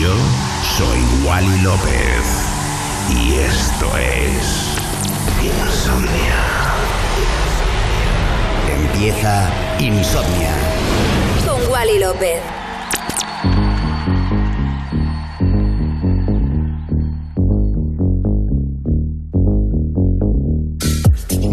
Yo soy Wally López y esto es Insomnia. Empieza Insomnia. Con Wally López.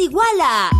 Igual a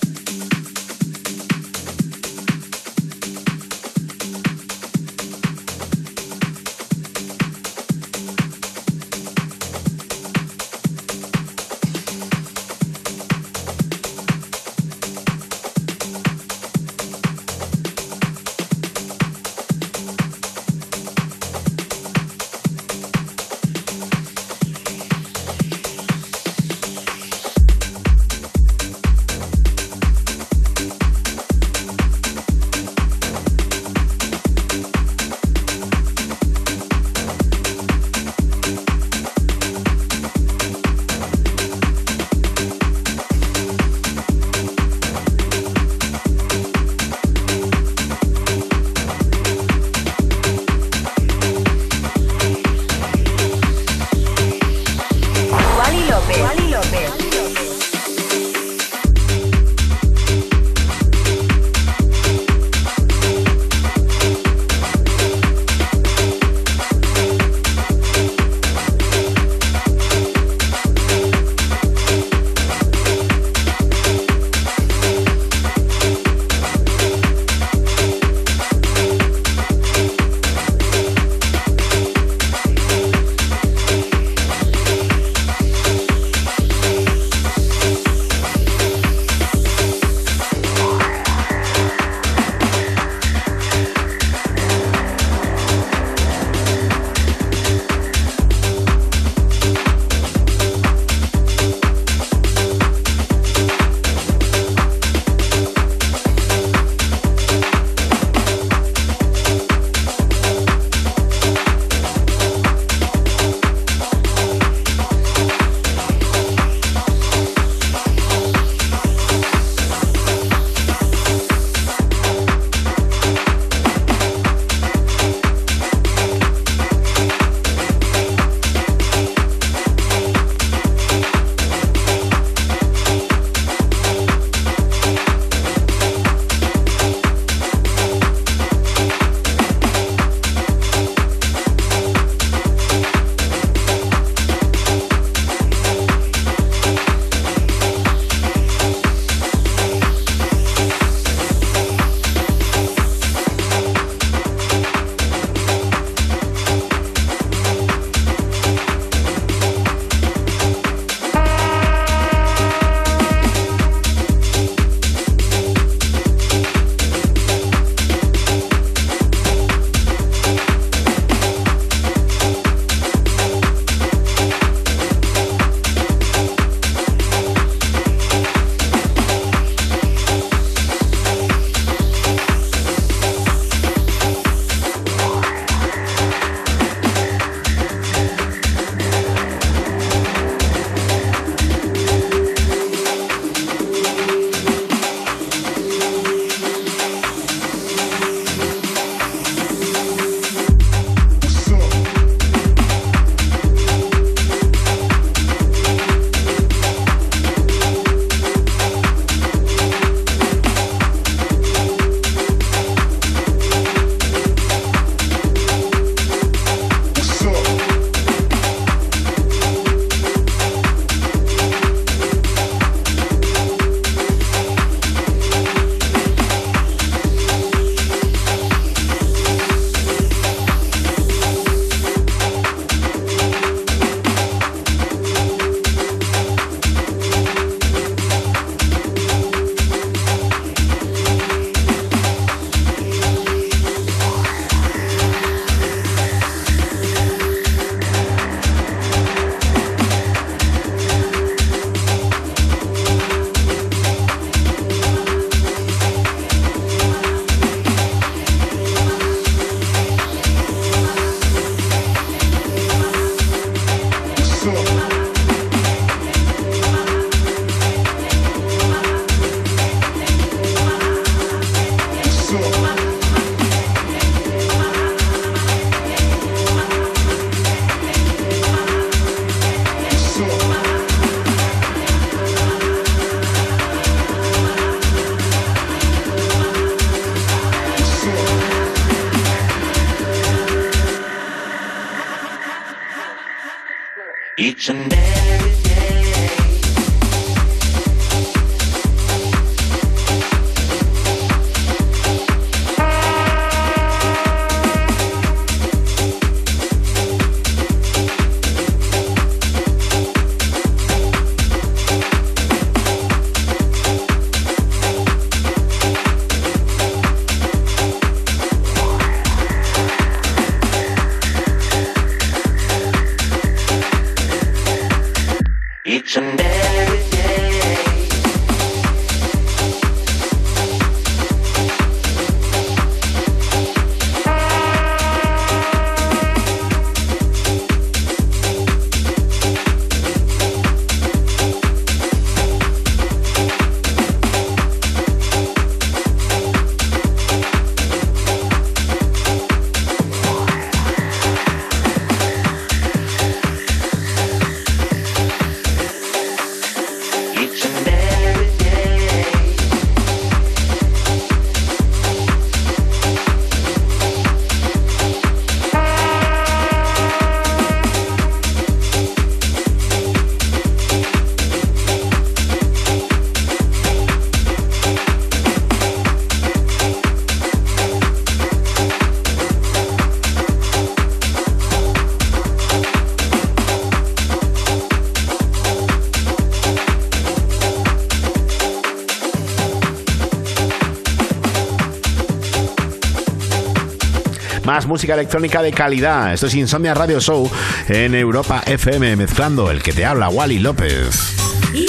música electrónica de calidad. Esto es Insomnia Radio Show en Europa FM, mezclando el que te habla Wally López. Y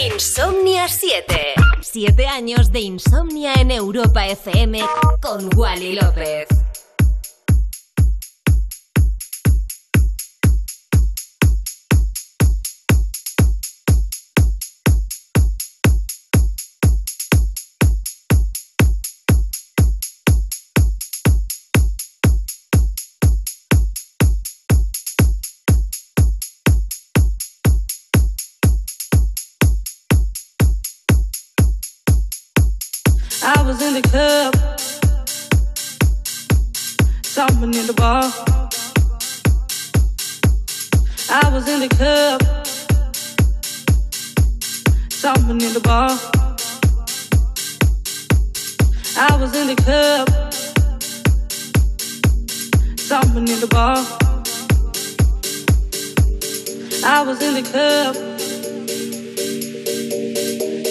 Insomnia 7. 7 años de insomnia en Europa FM con Wally López. from the bar. I was in the club. Stomping in the bar. I was in the club.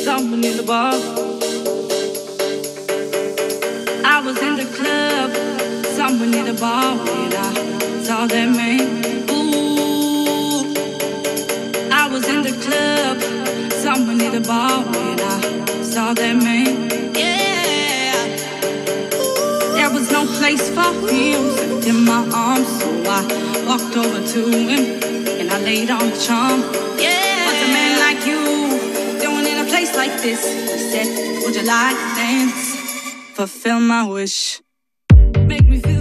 Stomping in the bar. I was in the club. Stomping in the bar. When I saw that man. Ooh. I was in the club coming the ball, when I saw that man. Yeah. There was no place for him in my arms, so I walked over to him and I laid on the charm. Yeah. What's a man like you doing in a place like this? He said, Would you like to dance? Fulfill my wish. Make me feel.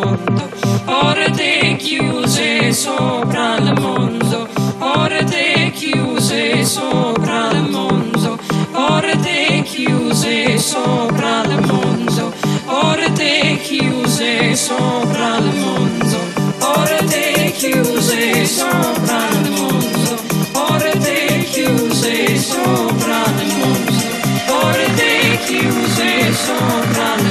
porte chiuse sopra il mondo, porte chiuse sopra il mondo, porte chiuse sopra il mondo, porte chiuse sopra il mondo, porte chiuse sopra il mondo, porte chiuse sopra il mondo, porte chiuse sopra il mondo.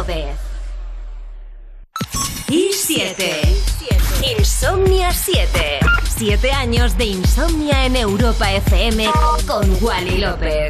López. Y 7. Insomnia 7. 7 años de insomnia en Europa FM con Wally López.